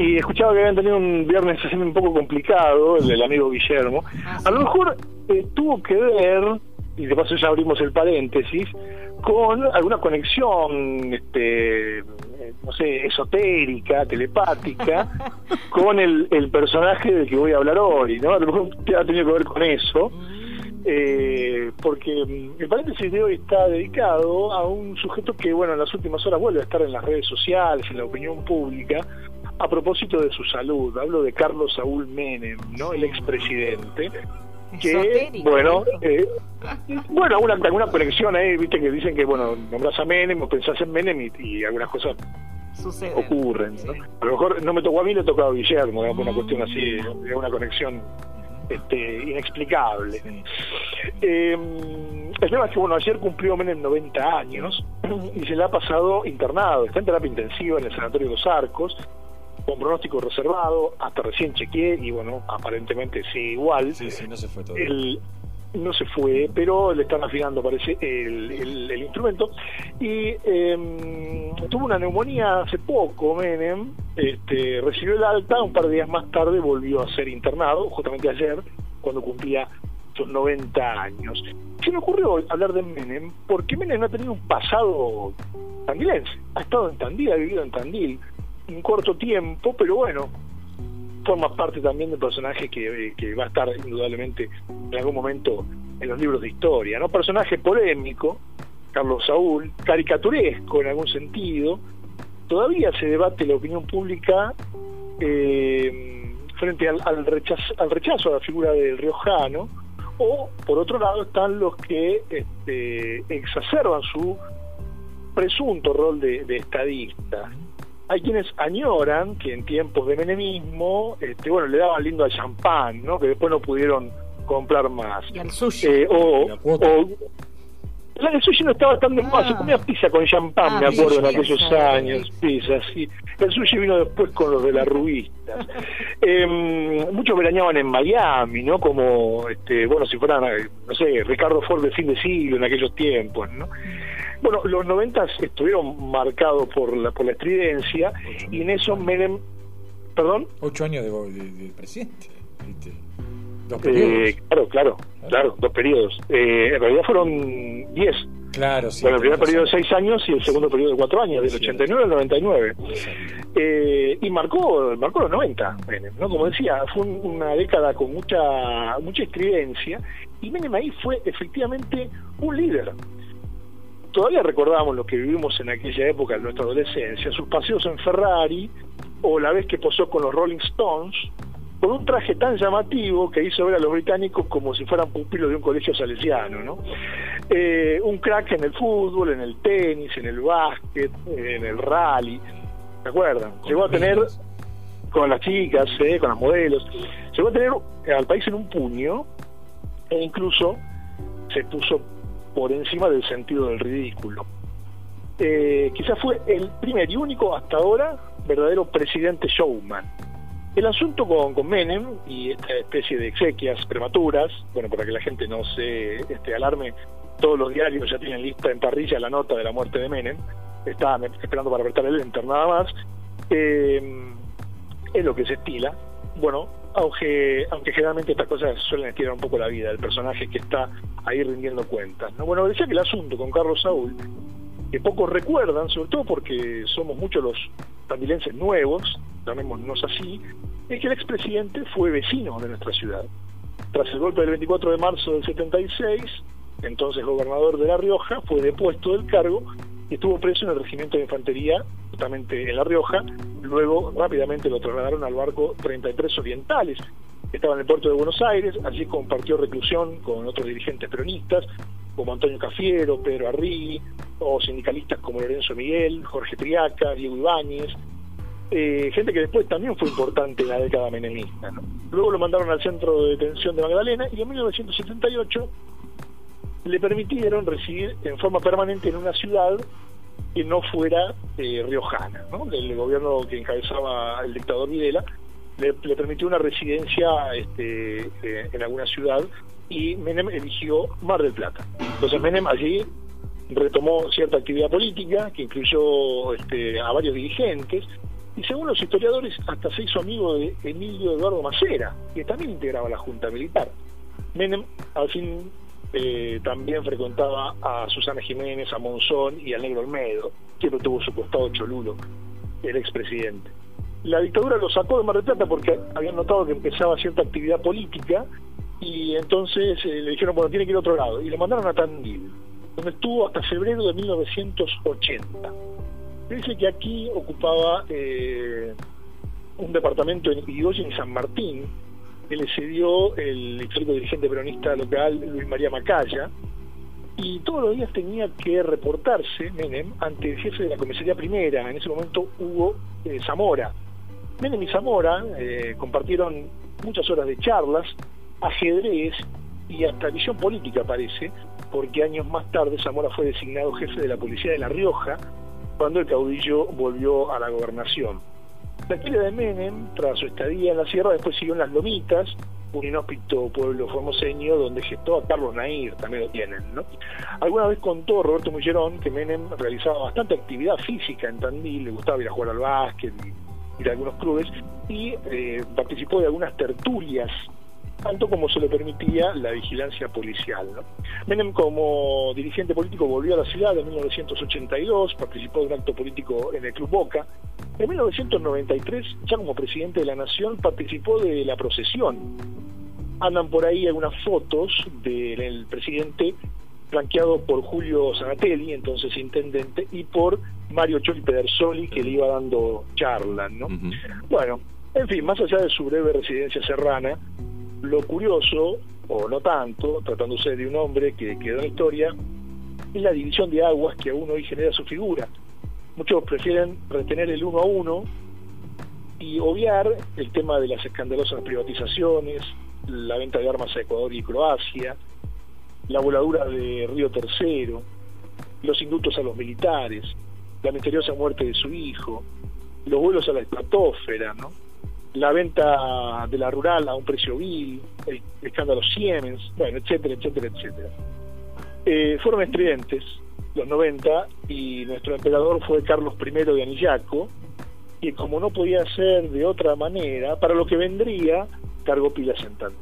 y escuchaba que habían tenido un viernes un poco complicado, el del amigo Guillermo. Ah, A lo mejor eh, tuvo que ver, y de paso ya abrimos el paréntesis, con alguna conexión, este, eh, no sé, esotérica, telepática, con el, el personaje del que voy a hablar hoy, ¿no? A lo mejor ha tenido que ver con eso. Eh, porque mm, el paréntesis de hoy está dedicado a un sujeto que, bueno, en las últimas horas vuelve a estar en las redes sociales, en la opinión pública, a propósito de su salud. Hablo de Carlos Saúl Menem, ¿no? El expresidente. Que, Esotérico, bueno, ¿eh? bueno, alguna, alguna conexión ahí, viste que dicen que, bueno, nombras a Menem o pensás en Menem y, y algunas cosas ocurren. ¿no? Sí. A lo mejor no me tocó a mí, le tocó a Guillermo, digamos, una Mm. cuestión así, de una conexión este, inexplicable. Eh, el tema es que, bueno, ayer cumplió Menem 90 años y se le ha pasado internado, está en terapia intensiva en el Sanatorio de los Arcos, con pronóstico reservado, hasta recién chequeé y, bueno, aparentemente sí, igual. Sí, sí, no se fue todo. El- no se fue, pero le están afinando, parece, el, el- el instrumento. Y em, tuvo una neumonía hace poco, Menem, este, recibió el alta, un par de días más tarde volvió a ser internado, justamente ayer, cuando cumplía sus 90 años. Se me ocurrió hablar de Menem, porque Menem ha tenido un pasado tandilense, ha estado en Tandil, ha vivido en Tandil un corto tiempo, pero bueno, forma parte también del personaje que, que va a estar indudablemente en algún momento en los libros de historia, ¿no? Personaje polémico, Carlos Saúl, caricaturesco en algún sentido, todavía se debate la opinión pública eh, frente al, al, rechazo, al rechazo a la figura del riojano, o por otro lado están los que este, exacerban su presunto rol de, de estadista. Hay quienes añoran que en tiempos de menemismo, este, bueno, le daban lindo al champán, ¿no? Que después no pudieron comprar más. Y al sushi. Eh, o, La del sushi no estaba tan de moda, Ah. se comía pizza con champán, Ah, me acuerdo, en aquellos años, pizza, sí. El sushi vino después con los de las rubistas. Eh, muchos veraneaban en Miami, ¿no? Como, este, bueno, si fueran, eh, no sé, Ricardo Ford de fin de siglo en aquellos tiempos, ¿no? Bueno, los noventas estuvieron marcados por la, por la estridencia y en eso Menem, perdón, Ocho años de, de- de presidente. ¿viste? Dos eh, periodos. claro, claro, claro, dos periodos. Eh, en realidad fueron diez. claro, sí. bueno, el primer periodo de seis años y el segundo periodo de cuatro años, del Sí. 89 al 99. Exacto. Eh, y marcó marcó los 90 Menem, ¿no? Como decía, fue un- una década con mucha mucha estridencia y Menem ahí fue efectivamente un líder. Todavía recordamos lo que vivimos en aquella época de nuestra adolescencia, sus paseos en Ferrari o la vez que posó con los Rolling Stones con un traje tan llamativo que hizo ver a los británicos como si fueran pupilos de un colegio salesiano, ¿no? Eh, un crack en el fútbol, en el tenis, en el básquet, en el rally, ¿se acuerdan? Llegó a tener con las chicas, eh, con las modelos, llegó a tener al país en un puño e incluso se puso por encima del sentido del ridículo. Eh, quizás fue el primer y único hasta ahora verdadero presidente showman. El asunto con, Menem y esta especie de exequias prematuras, bueno, para que la gente no se este, alarme, todos los diarios ya tienen lista en parrilla la nota de la muerte de Menem, estaban esperando para apretar el enter nada más, eh, es lo que se estila. Bueno, aunque, aunque generalmente estas cosas suelen estirar un poco la vida del personaje que está ahí rindiendo cuentas. ¿no? Bueno, decía que el asunto con Carlos Saúl, que pocos recuerdan, sobre todo porque somos muchos los tandilenses nuevos, llamémonos así, es que el expresidente fue vecino de nuestra ciudad. Tras el golpe del 24 de marzo del 76, entonces gobernador de La Rioja, fue depuesto del cargo estuvo preso en el regimiento de infantería, justamente en La Rioja. Luego rápidamente lo trasladaron al barco 33 Orientales, estaba en el puerto de Buenos Aires. Allí compartió reclusión con otros dirigentes peronistas, como Antonio Cafiero, Pedro Arrigui, o sindicalistas como Lorenzo Miguel, Jorge Triaca, Diego Ibáñez, eh, gente que después también fue importante en la década menemista. ¿no? Luego lo mandaron al centro de detención de Magdalena y en 1978 le permitieron residir en forma permanente en una ciudad que no fuera eh, riojana. ¿no? El gobierno que encabezaba el dictador Videla le, le permitió una residencia este, eh, en alguna ciudad y Menem eligió Mar del Plata. Entonces Menem allí retomó cierta actividad política que incluyó este, a varios dirigentes, y según los historiadores hasta se hizo amigo de Emilio Eduardo Macera, que también integraba la Junta Militar. Menem al fin eh, también frecuentaba a Susana Jiménez, a Monzón y al Negro Olmedo, que tuvo su costado cholulo, el expresidente. La dictadura lo sacó de Mar del Plata porque habían notado que empezaba cierta actividad política y entonces eh, le dijeron, bueno, tiene que ir a otro lado, y lo mandaron a Tandil, donde estuvo hasta febrero de 1980. Dice que aquí ocupaba eh, un departamento en Irigoyen y San Martín, que le cedió el histórico dirigente peronista local Luis María Macaya, y todos los días tenía que reportarse Menem ante el jefe de la comisaría primera, en ese momento Hugo eh, Zamora. Menem y Zamora eh, compartieron muchas horas de charlas, ajedrez y hasta visión política parece, porque años más tarde Zamora fue designado jefe de la policía de La Rioja cuando el caudillo volvió a la gobernación. La historia de Menem, tras su estadía en la sierra, después siguió en las Lomitas, un inhóspito pueblo formoseño donde gestó a Carlos Nair, también lo tienen, ¿no? Alguna vez contó Roberto Mullerón que Menem realizaba bastante actividad física en Tandil, le gustaba ir a jugar al básquet y ir a algunos clubes, y eh, participó de algunas tertulias tanto como se le permitía la vigilancia policial. Menem como dirigente político volvió a la ciudad en 1982, participó de un acto político en el Club Boca. En 1993, ya como presidente de la Nación, participó de la procesión. Andan por ahí algunas fotos del presidente flanqueado por Julio Zanatelli, entonces intendente, y por Mario Choli Pedersoli, que le iba dando charlas, ¿no? Bueno, en fin, más allá de su breve residencia serrana, lo curioso, o no tanto, tratándose de un hombre que quedó en la historia, es la división de aguas que aún hoy genera su figura. Muchos prefieren retener el uno a uno y obviar el tema de las escandalosas privatizaciones, la venta de armas a Ecuador y Croacia, la voladura de Río Tercero, los indultos a los militares, la misteriosa muerte de su hijo, los vuelos a la estratosfera, ¿no? la venta de la rural a un precio vil, el escándalo Siemens, bueno, etcétera, etcétera, etcétera. Eh, fueron estridentes los 90 y nuestro emperador fue Carlos I de Anillaco, y como no podía ser de otra manera, para lo que vendría, cargó pilas en.